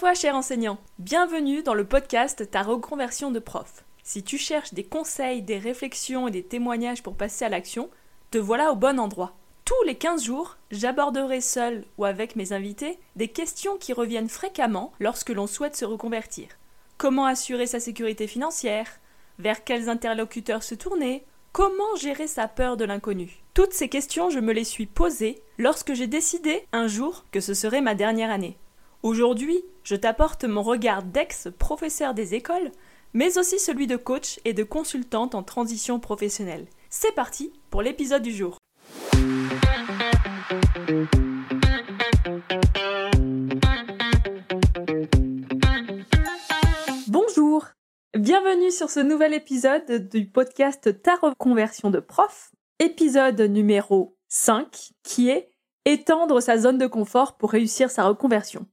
toi, cher enseignant. Bienvenue dans le podcast Ta reconversion de prof. Si tu cherches des conseils, des réflexions et des témoignages pour passer à l'action, te voilà au bon endroit. Tous les 15 jours, j'aborderai seul ou avec mes invités des questions qui reviennent fréquemment lorsque l'on souhaite se reconvertir. Comment assurer sa sécurité financière? Vers quels interlocuteurs se tourner? Comment gérer sa peur de l'inconnu? Toutes ces questions, je me les suis posées lorsque j'ai décidé un jour que ce serait ma dernière année. Aujourd'hui, je t'apporte mon regard d'ex-professeur des écoles, mais aussi celui de coach et de consultante en transition professionnelle. C'est parti pour l'épisode du jour. Bonjour, bienvenue sur ce nouvel épisode du podcast Ta reconversion de prof, épisode numéro 5 qui est étendre sa zone de confort pour réussir sa reconversion.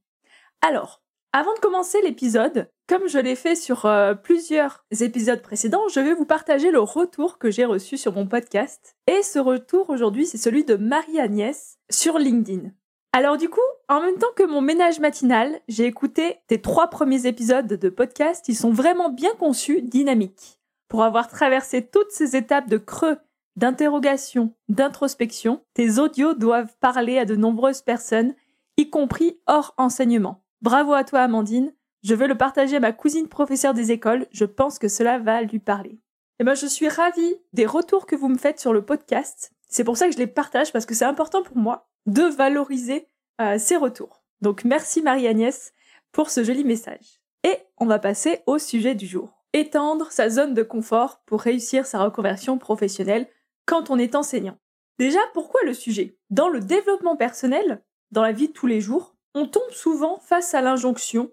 Alors, avant de commencer l'épisode, comme je l'ai fait sur euh, plusieurs épisodes précédents, je vais vous partager le retour que j'ai reçu sur mon podcast. Et ce retour aujourd'hui, c'est celui de Marie-Agnès sur LinkedIn. Alors du coup, en même temps que mon ménage matinal, j'ai écouté tes trois premiers épisodes de podcast. Ils sont vraiment bien conçus, dynamiques. Pour avoir traversé toutes ces étapes de creux, d'interrogation, d'introspection, tes audios doivent parler à de nombreuses personnes, y compris hors enseignement. Bravo à toi Amandine, je veux le partager à ma cousine professeure des écoles, je pense que cela va lui parler. Eh ben je suis ravie des retours que vous me faites sur le podcast. C'est pour ça que je les partage parce que c'est important pour moi de valoriser euh, ces retours. Donc merci Marie-Agnès pour ce joli message. Et on va passer au sujet du jour. Étendre sa zone de confort pour réussir sa reconversion professionnelle quand on est enseignant. Déjà, pourquoi le sujet? Dans le développement personnel, dans la vie de tous les jours, on tombe souvent face à l'injonction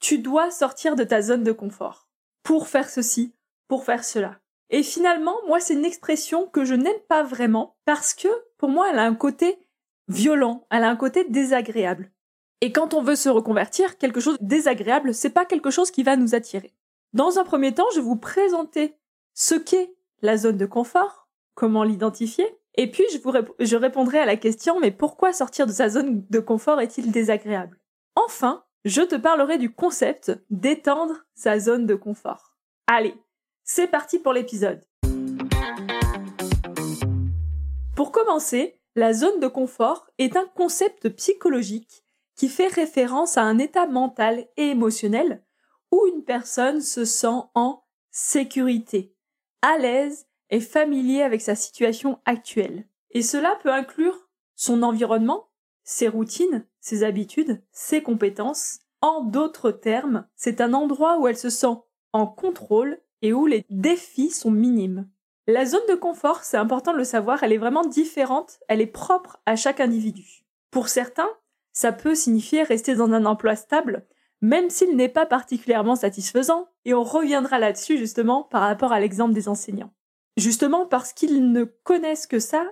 tu dois sortir de ta zone de confort pour faire ceci, pour faire cela. Et finalement, moi, c'est une expression que je n'aime pas vraiment parce que pour moi, elle a un côté violent, elle a un côté désagréable. Et quand on veut se reconvertir, quelque chose de désagréable, c'est pas quelque chose qui va nous attirer. Dans un premier temps, je vais vous présenter ce qu'est la zone de confort, comment l'identifier, et puis, je, répondrai à la question, mais pourquoi sortir de sa zone de confort est-il désagréable? Enfin, je te parlerai du concept d'étendre sa zone de confort. Allez, c'est parti pour l'épisode. Pour commencer, la zone de confort est un concept psychologique qui fait référence à un état mental et émotionnel où une personne se sent en sécurité, à l'aise est familier avec sa situation actuelle. Et cela peut inclure son environnement, ses routines, ses habitudes, ses compétences. En d'autres termes, c'est un endroit où elle se sent en contrôle et où les défis sont minimes. La zone de confort, c'est important de le savoir, elle est vraiment différente, elle est propre à chaque individu. Pour certains, ça peut signifier rester dans un emploi stable, même s'il n'est pas particulièrement satisfaisant, et on reviendra là-dessus justement par rapport à l'exemple des enseignants justement parce qu'ils ne connaissent que ça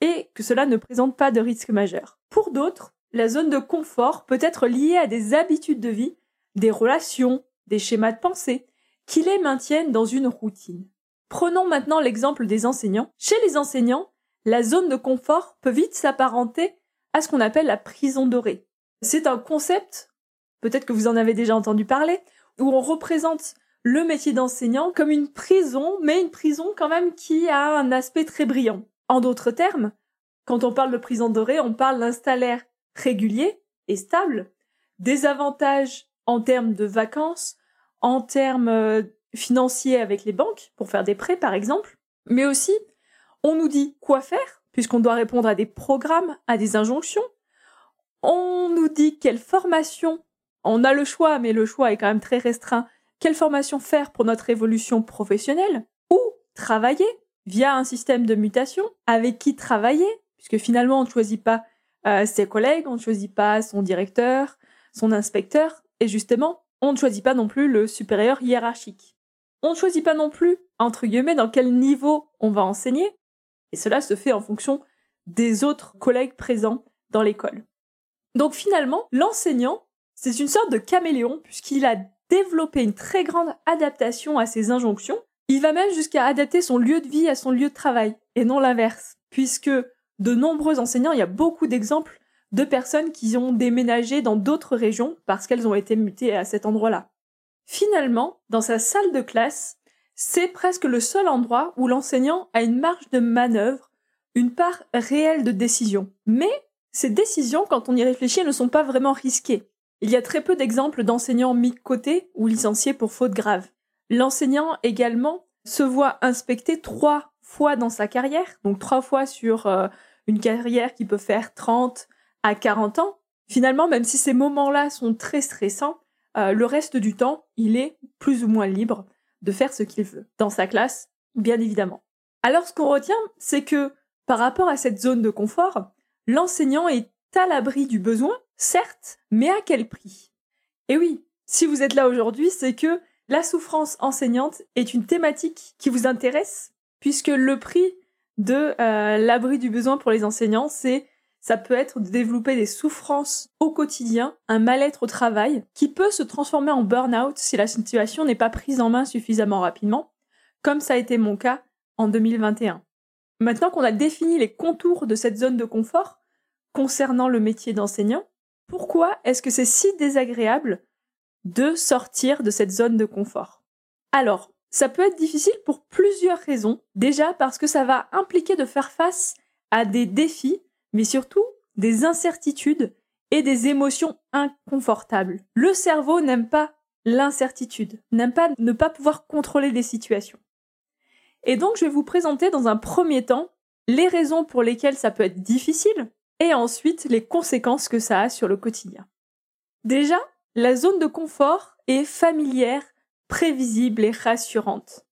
et que cela ne présente pas de risque majeur. Pour d'autres, la zone de confort peut être liée à des habitudes de vie, des relations, des schémas de pensée, qui les maintiennent dans une routine. Prenons maintenant l'exemple des enseignants. Chez les enseignants, la zone de confort peut vite s'apparenter à ce qu'on appelle la prison dorée. C'est un concept, peut-être que vous en avez déjà entendu parler, où on représente le métier d'enseignant comme une prison, mais une prison quand même qui a un aspect très brillant. En d'autres termes, quand on parle de prison dorée, on parle d'un salaire régulier et stable, des avantages en termes de vacances, en termes euh, financiers avec les banques, pour faire des prêts par exemple, mais aussi on nous dit quoi faire, puisqu'on doit répondre à des programmes, à des injonctions, on nous dit quelle formation, on a le choix, mais le choix est quand même très restreint, quelle formation faire pour notre évolution professionnelle ou travailler via un système de mutation, avec qui travailler, puisque finalement on ne choisit pas euh, ses collègues, on ne choisit pas son directeur, son inspecteur, et justement, on ne choisit pas non plus le supérieur hiérarchique. On ne choisit pas non plus, entre guillemets, dans quel niveau on va enseigner, et cela se fait en fonction des autres collègues présents dans l'école. Donc finalement, l'enseignant, c'est une sorte de caméléon, puisqu'il a développer une très grande adaptation à ces injonctions. Il va même jusqu'à adapter son lieu de vie à son lieu de travail, et non l'inverse, puisque de nombreux enseignants, il y a beaucoup d'exemples de personnes qui ont déménagé dans d'autres régions parce qu'elles ont été mutées à cet endroit-là. Finalement, dans sa salle de classe, c'est presque le seul endroit où l'enseignant a une marge de manœuvre, une part réelle de décision. Mais ces décisions, quand on y réfléchit, ne sont pas vraiment risquées. Il y a très peu d'exemples d'enseignants mis de côté ou licenciés pour faute grave. L'enseignant également se voit inspecté trois fois dans sa carrière, donc trois fois sur euh, une carrière qui peut faire 30 à 40 ans. Finalement, même si ces moments-là sont très stressants, euh, le reste du temps, il est plus ou moins libre de faire ce qu'il veut. Dans sa classe, bien évidemment. Alors ce qu'on retient, c'est que par rapport à cette zone de confort, l'enseignant est à l'abri du besoin, certes, mais à quel prix? Et oui, si vous êtes là aujourd'hui, c'est que la souffrance enseignante est une thématique qui vous intéresse, puisque le prix de euh, l'abri du besoin pour les enseignants, c'est ça peut être de développer des souffrances au quotidien, un mal-être au travail, qui peut se transformer en burn-out si la situation n'est pas prise en main suffisamment rapidement, comme ça a été mon cas en 2021. Maintenant qu'on a défini les contours de cette zone de confort concernant le métier d'enseignant, pourquoi est-ce que c'est si désagréable de sortir de cette zone de confort? Alors, ça peut être difficile pour plusieurs raisons. Déjà parce que ça va impliquer de faire face à des défis, mais surtout des incertitudes et des émotions inconfortables. Le cerveau n'aime pas l'incertitude, n'aime pas ne pas pouvoir contrôler des situations. Et donc, je vais vous présenter dans un premier temps les raisons pour lesquelles ça peut être difficile et ensuite les conséquences que ça a sur le quotidien. Déjà, la zone de confort est familière, prévisible et rassurante.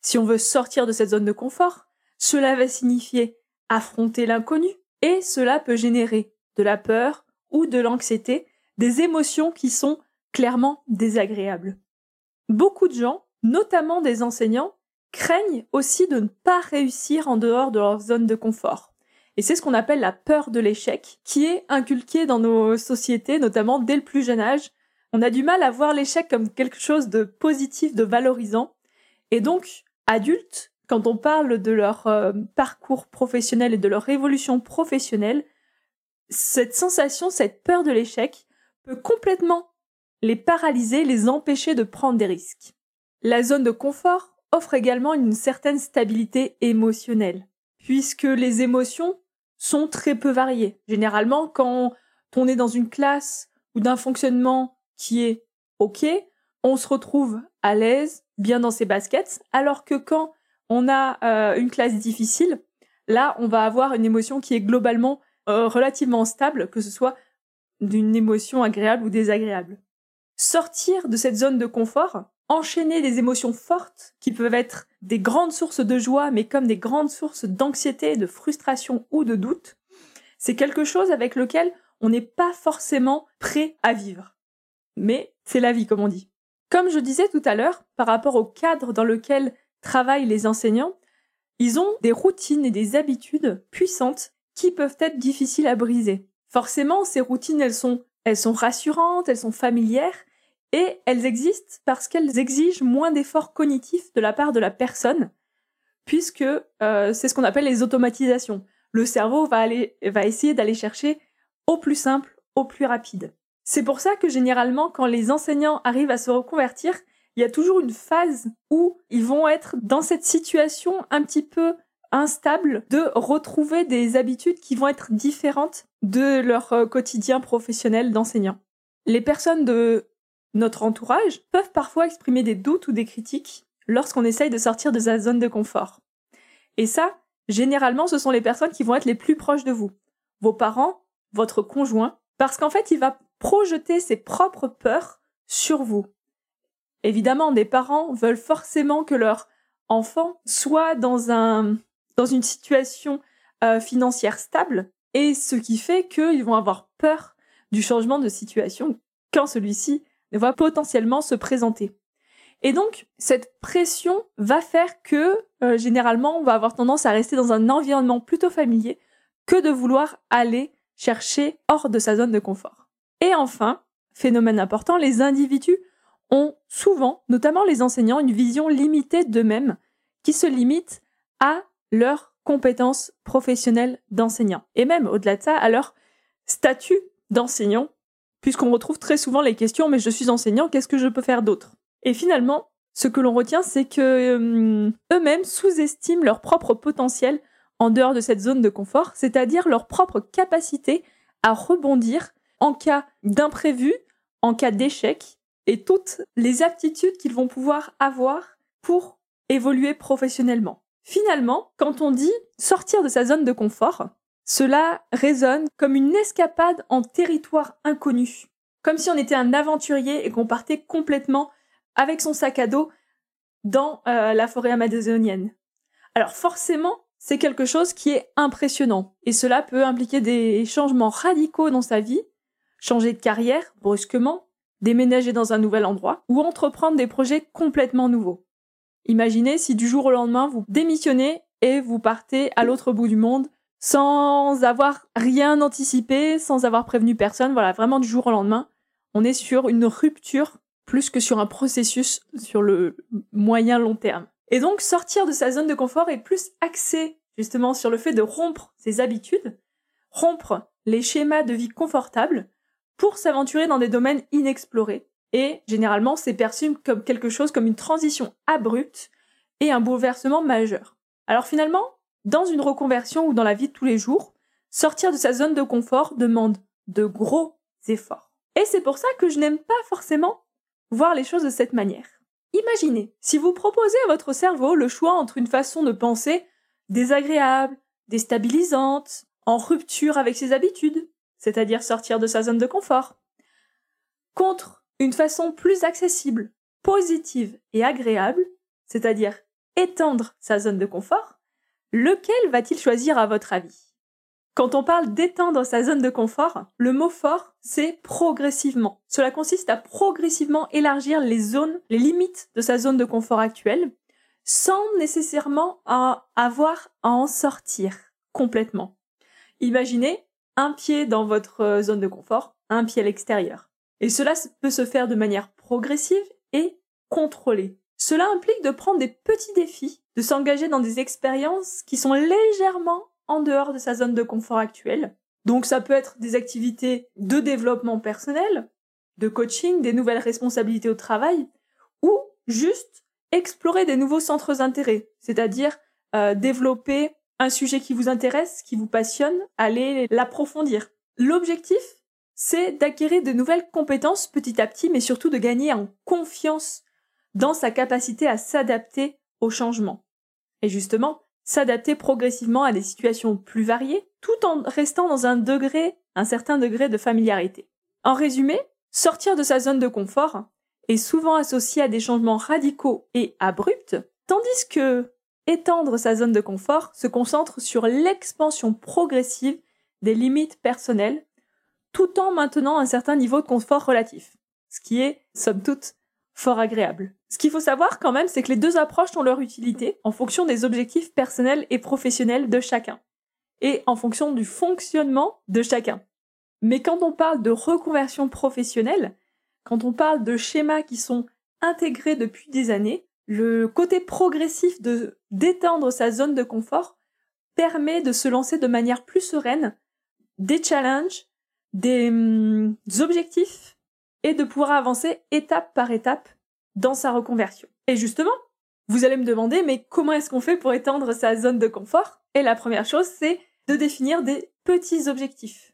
Si on veut sortir de cette zone de confort, cela va signifier affronter l'inconnu et cela peut générer de la peur ou de l'anxiété, des émotions qui sont clairement désagréables. Beaucoup de gens, notamment des enseignants, craignent aussi de ne pas réussir en dehors de leur zone de confort. Et c'est ce qu'on appelle la peur de l'échec, qui est inculquée dans nos sociétés, notamment dès le plus jeune âge. On a du mal à voir l'échec comme quelque chose de positif, de valorisant. Et donc, adultes, quand on parle de leur euh, parcours professionnel et de leur évolution professionnelle, cette sensation, cette peur de l'échec peut complètement les paralyser, les empêcher de prendre des risques. La zone de confort offre également une certaine stabilité émotionnelle, puisque les émotions sont très peu variées. Généralement, quand on est dans une classe ou d'un fonctionnement qui est OK, on se retrouve à l'aise, bien dans ses baskets, alors que quand on a euh, une classe difficile, là, on va avoir une émotion qui est globalement euh, relativement stable, que ce soit d'une émotion agréable ou désagréable. Sortir de cette zone de confort, enchaîner des émotions fortes qui peuvent être des grandes sources de joie, mais comme des grandes sources d'anxiété, de frustration ou de doute, c'est quelque chose avec lequel on n'est pas forcément prêt à vivre. Mais c'est la vie, comme on dit. Comme je disais tout à l'heure, par rapport au cadre dans lequel travaillent les enseignants, ils ont des routines et des habitudes puissantes qui peuvent être difficiles à briser. Forcément, ces routines, elles sont, elles sont rassurantes, elles sont familières, et elles existent parce qu'elles exigent moins d'efforts cognitifs de la part de la personne, puisque euh, c'est ce qu'on appelle les automatisations. Le cerveau va, aller, va essayer d'aller chercher au plus simple, au plus rapide. C'est pour ça que généralement, quand les enseignants arrivent à se reconvertir, il y a toujours une phase où ils vont être dans cette situation un petit peu instable de retrouver des habitudes qui vont être différentes de leur euh, quotidien professionnel d'enseignant. Les personnes de notre entourage peuvent parfois exprimer des doutes ou des critiques lorsqu'on essaye de sortir de sa zone de confort. Et ça, généralement, ce sont les personnes qui vont être les plus proches de vous. Vos parents, votre conjoint, parce qu'en fait, il va projeter ses propres peurs sur vous. Évidemment, des parents veulent forcément que leur enfant soit dans un, dans une situation euh, financière stable, et ce qui fait qu'ils vont avoir peur du changement de situation quand celui-ci va potentiellement se présenter. Et donc, cette pression va faire que, euh, généralement, on va avoir tendance à rester dans un environnement plutôt familier que de vouloir aller chercher hors de sa zone de confort. Et enfin, phénomène important, les individus ont souvent, notamment les enseignants, une vision limitée d'eux-mêmes qui se limite à leurs compétences professionnelles d'enseignant. Et même au-delà de ça, à leur statut d'enseignant, puisqu'on retrouve très souvent les questions mais je suis enseignant, qu'est-ce que je peux faire d'autre? Et finalement, ce que l'on retient, c'est que euh, eux-mêmes sous-estiment leur propre potentiel en dehors de cette zone de confort, c'est-à-dire leur propre capacité à rebondir en cas d'imprévu, en cas d'échec, et toutes les aptitudes qu'ils vont pouvoir avoir pour évoluer professionnellement. Finalement, quand on dit sortir de sa zone de confort, cela résonne comme une escapade en territoire inconnu, comme si on était un aventurier et qu'on partait complètement avec son sac à dos dans euh, la forêt amazonienne. Alors forcément, c'est quelque chose qui est impressionnant et cela peut impliquer des changements radicaux dans sa vie, changer de carrière brusquement, déménager dans un nouvel endroit ou entreprendre des projets complètement nouveaux. Imaginez si du jour au lendemain vous démissionnez et vous partez à l'autre bout du monde sans avoir rien anticipé, sans avoir prévenu personne, voilà, vraiment du jour au lendemain, on est sur une rupture plus que sur un processus sur le moyen long terme. Et donc sortir de sa zone de confort est plus axé justement sur le fait de rompre ses habitudes, rompre les schémas de vie confortables pour s'aventurer dans des domaines inexplorés. Et généralement, c'est perçu comme quelque chose comme une transition abrupte et un bouleversement majeur. Alors finalement, dans une reconversion ou dans la vie de tous les jours, sortir de sa zone de confort demande de gros efforts. Et c'est pour ça que je n'aime pas forcément voir les choses de cette manière. Imaginez, si vous proposez à votre cerveau le choix entre une façon de penser désagréable, déstabilisante, en rupture avec ses habitudes, c'est-à-dire sortir de sa zone de confort, contre une façon plus accessible, positive et agréable, c'est-à-dire étendre sa zone de confort, lequel va-t-il choisir à votre avis? Quand on parle d'étendre sa zone de confort, le mot fort, c'est progressivement. Cela consiste à progressivement élargir les zones, les limites de sa zone de confort actuelle, sans nécessairement avoir à en sortir complètement. Imaginez un pied dans votre zone de confort, un pied à l'extérieur. Et cela peut se faire de manière progressive et contrôlée. Cela implique de prendre des petits défis, de s'engager dans des expériences qui sont légèrement en dehors de sa zone de confort actuelle. Donc ça peut être des activités de développement personnel, de coaching, des nouvelles responsabilités au travail, ou juste explorer des nouveaux centres d'intérêt, c'est-à-dire euh, développer un sujet qui vous intéresse, qui vous passionne, aller l'approfondir. L'objectif, c'est d'acquérir de nouvelles compétences petit à petit, mais surtout de gagner en confiance dans sa capacité à s'adapter au changement. Et justement, s'adapter progressivement à des situations plus variées, tout en restant dans un degré, un certain degré de familiarité. En résumé, sortir de sa zone de confort est souvent associé à des changements radicaux et abrupts, tandis que étendre sa zone de confort se concentre sur l'expansion progressive des limites personnelles, tout en maintenant un certain niveau de confort relatif, ce qui est, somme toute, fort agréable. Ce qu'il faut savoir quand même, c'est que les deux approches ont leur utilité en fonction des objectifs personnels et professionnels de chacun, et en fonction du fonctionnement de chacun. Mais quand on parle de reconversion professionnelle, quand on parle de schémas qui sont intégrés depuis des années, le côté progressif de d'étendre sa zone de confort permet de se lancer de manière plus sereine des challenges, des hum, objectifs et de pouvoir avancer étape par étape dans sa reconversion. Et justement, vous allez me demander, mais comment est-ce qu'on fait pour étendre sa zone de confort? Et la première chose, c'est de définir des petits objectifs.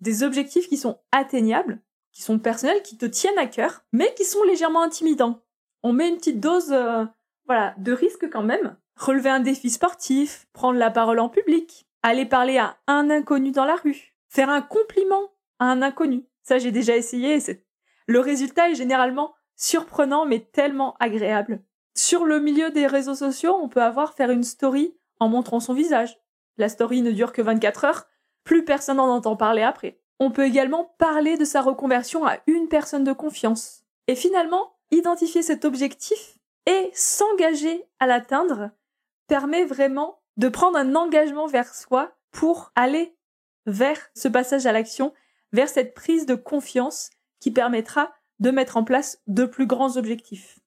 Des objectifs qui sont atteignables, qui sont personnels, qui te tiennent à cœur, mais qui sont légèrement intimidants. On met une petite dose euh, voilà, de risque quand même. Relever un défi sportif, prendre la parole en public, aller parler à un inconnu dans la rue, faire un compliment à un inconnu. Ça, j'ai déjà essayé, c'est le résultat est généralement surprenant mais tellement agréable. Sur le milieu des réseaux sociaux, on peut avoir faire une story en montrant son visage. La story ne dure que 24 heures, plus personne n'en entend parler après. On peut également parler de sa reconversion à une personne de confiance. Et finalement, identifier cet objectif et s'engager à l'atteindre permet vraiment de prendre un engagement vers soi pour aller vers ce passage à l'action, vers cette prise de confiance qui permettra de mettre en place de plus grands objectifs.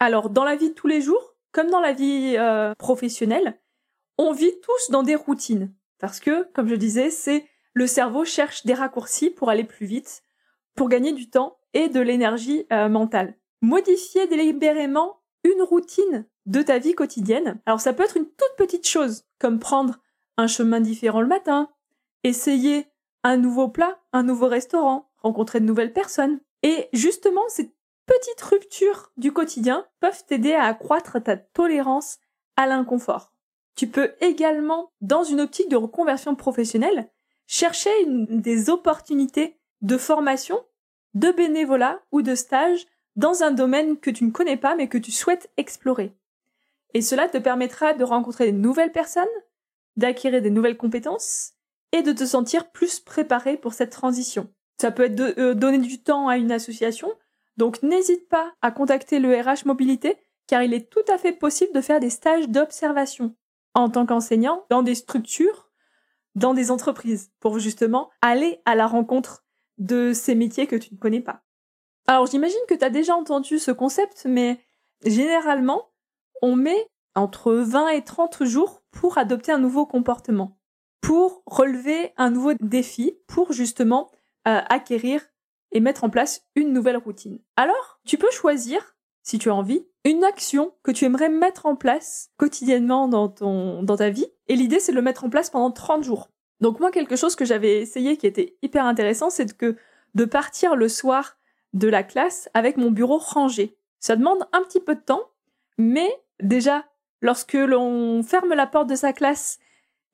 Alors, dans la vie de tous les jours, comme dans la vie euh, professionnelle, on vit tous dans des routines. Parce que, comme je disais, c'est le cerveau cherche des raccourcis pour aller plus vite, pour gagner du temps et de l'énergie euh, mentale. Modifier délibérément une routine de ta vie quotidienne. Alors ça peut être une toute petite chose, comme prendre un chemin différent le matin, essayer un nouveau plat, un nouveau restaurant, rencontrer de nouvelles personnes. Et justement, ces petites ruptures du quotidien peuvent t'aider à accroître ta tolérance à l'inconfort. Tu peux également, dans une optique de reconversion professionnelle, chercher des opportunités de formation, de bénévolat ou de stage dans un domaine que tu ne connais pas mais que tu souhaites explorer. Et cela te permettra de rencontrer de nouvelles personnes, d'acquérir des nouvelles compétences et de te sentir plus préparé pour cette transition. Ça peut être de, euh, donner du temps à une association, donc n'hésite pas à contacter le RH Mobilité car il est tout à fait possible de faire des stages d'observation en tant qu'enseignant dans des structures, dans des entreprises, pour justement aller à la rencontre de ces métiers que tu ne connais pas. Alors j'imagine que tu as déjà entendu ce concept, mais généralement, on met entre 20 et 30 jours pour adopter un nouveau comportement, pour relever un nouveau défi, pour justement acquérir et mettre en place une nouvelle routine. Alors, tu peux choisir, si tu as envie, une action que tu aimerais mettre en place quotidiennement dans ton dans ta vie et l'idée c'est de le mettre en place pendant 30 jours. Donc moi quelque chose que j'avais essayé qui était hyper intéressant c'est que de partir le soir de la classe avec mon bureau rangé. Ça demande un petit peu de temps mais déjà lorsque l'on ferme la porte de sa classe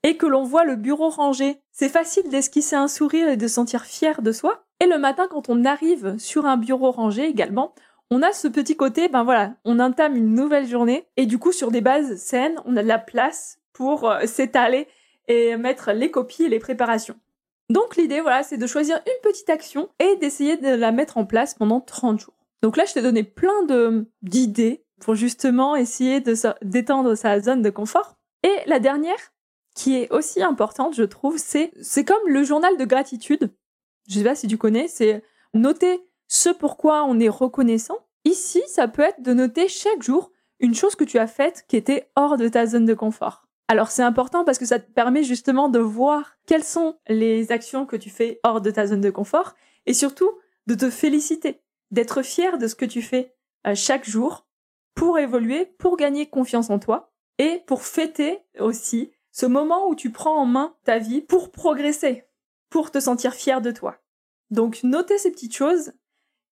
et que l'on voit le bureau rangé, c'est facile d'esquisser un sourire et de sentir fier de soi. Et le matin, quand on arrive sur un bureau rangé également, on a ce petit côté, ben voilà, on entame une nouvelle journée et du coup sur des bases saines, on a de la place pour euh, s'étaler et mettre les copies et les préparations. Donc l'idée, voilà, c'est de choisir une petite action et d'essayer de la mettre en place pendant 30 jours. Donc là, je t'ai donné plein d'idées pour justement essayer d'étendre sa zone de confort. Et la dernière, qui est aussi importante, je trouve, c'est c'est comme le journal de gratitude. Je sais pas si tu connais, c'est noter ce pourquoi on est reconnaissant. Ici, ça peut être de noter chaque jour une chose que tu as faite qui était hors de ta zone de confort. Alors c'est important parce que ça te permet justement de voir quelles sont les actions que tu fais hors de ta zone de confort et surtout de te féliciter, d'être fier de ce que tu fais euh, chaque jour pour évoluer, pour gagner confiance en toi et pour fêter aussi ce moment où tu prends en main ta vie pour progresser, pour te sentir fier de toi. Donc notez ces petites choses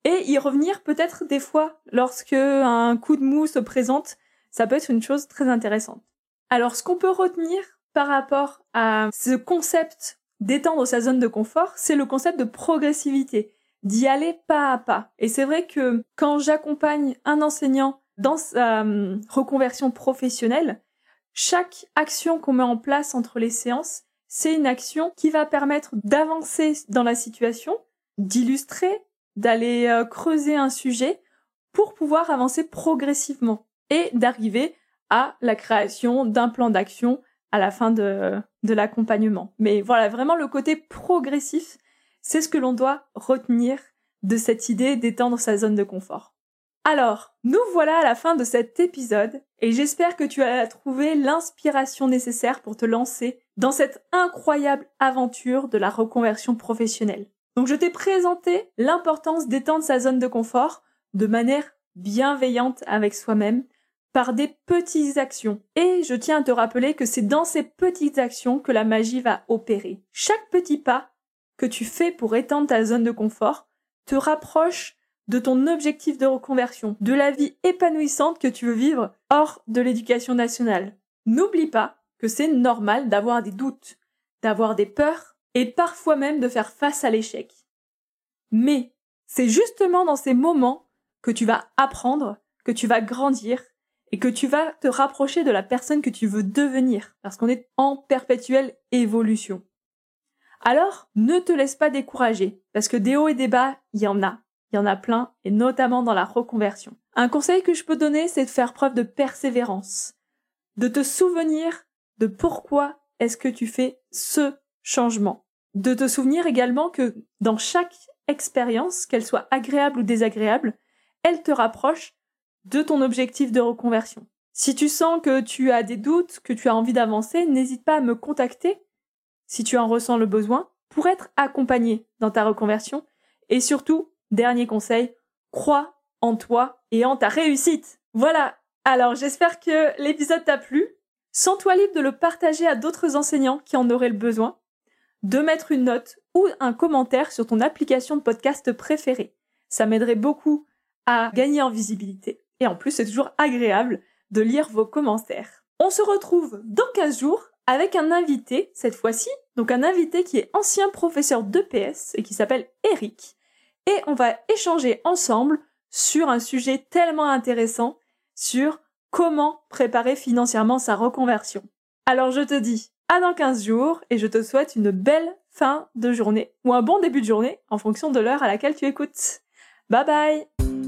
et y revenir peut-être des fois lorsque un coup de mou se présente, ça peut être une chose très intéressante. Alors ce qu'on peut retenir par rapport à ce concept d'étendre sa zone de confort, c'est le concept de progressivité, d'y aller pas à pas. Et c'est vrai que quand j'accompagne un enseignant dans sa hum, reconversion professionnelle, chaque action qu'on met en place entre les séances, c'est une action qui va permettre d'avancer dans la situation, d'illustrer d'aller euh, creuser un sujet pour pouvoir avancer progressivement et d'arriver à la création d'un plan d'action à la fin de, de l'accompagnement. Mais voilà, vraiment le côté progressif, c'est ce que l'on doit retenir de cette idée d'étendre sa zone de confort. Alors, nous voilà à la fin de cet épisode et j'espère que tu as trouvé l'inspiration nécessaire pour te lancer dans cette incroyable aventure de la reconversion professionnelle. Donc je t'ai présenté l'importance d'étendre sa zone de confort de manière bienveillante avec soi-même par des petites actions. Et je tiens à te rappeler que c'est dans ces petites actions que la magie va opérer. Chaque petit pas que tu fais pour étendre ta zone de confort te rapproche de ton objectif de reconversion, de la vie épanouissante que tu veux vivre hors de l'éducation nationale. N'oublie pas que c'est normal d'avoir des doutes, d'avoir des peurs et parfois même de faire face à l'échec. Mais c'est justement dans ces moments que tu vas apprendre, que tu vas grandir et que tu vas te rapprocher de la personne que tu veux devenir, parce qu'on est en perpétuelle évolution. Alors, ne te laisse pas décourager, parce que des hauts et des bas, il y en a. Il y en a plein, et notamment dans la reconversion. Un conseil que je peux donner, c'est de faire preuve de persévérance, de te souvenir de pourquoi est-ce que tu fais ce changement. De te souvenir également que dans chaque expérience, qu'elle soit agréable ou désagréable, elle te rapproche de ton objectif de reconversion. Si tu sens que tu as des doutes, que tu as envie d'avancer, n'hésite pas à me contacter si tu en ressens le besoin pour être accompagné dans ta reconversion. Et surtout, dernier conseil, crois en toi et en ta réussite. Voilà. Alors, j'espère que l'épisode t'a plu. Sens-toi libre de le partager à d'autres enseignants qui en auraient le besoin, de mettre une note ou un commentaire sur ton application de podcast préférée. Ça m'aiderait beaucoup à gagner en visibilité. Et en plus, c'est toujours agréable de lire vos commentaires. On se retrouve dans 15 jours avec un invité, cette fois-ci, donc un invité qui est ancien professeur d'EPS et qui s'appelle Eric. Et on va échanger ensemble sur un sujet tellement intéressant, sur comment préparer financièrement sa reconversion. Alors je te dis à dans 15 jours et je te souhaite une belle fin de journée ou un bon début de journée en fonction de l'heure à laquelle tu écoutes. Bye bye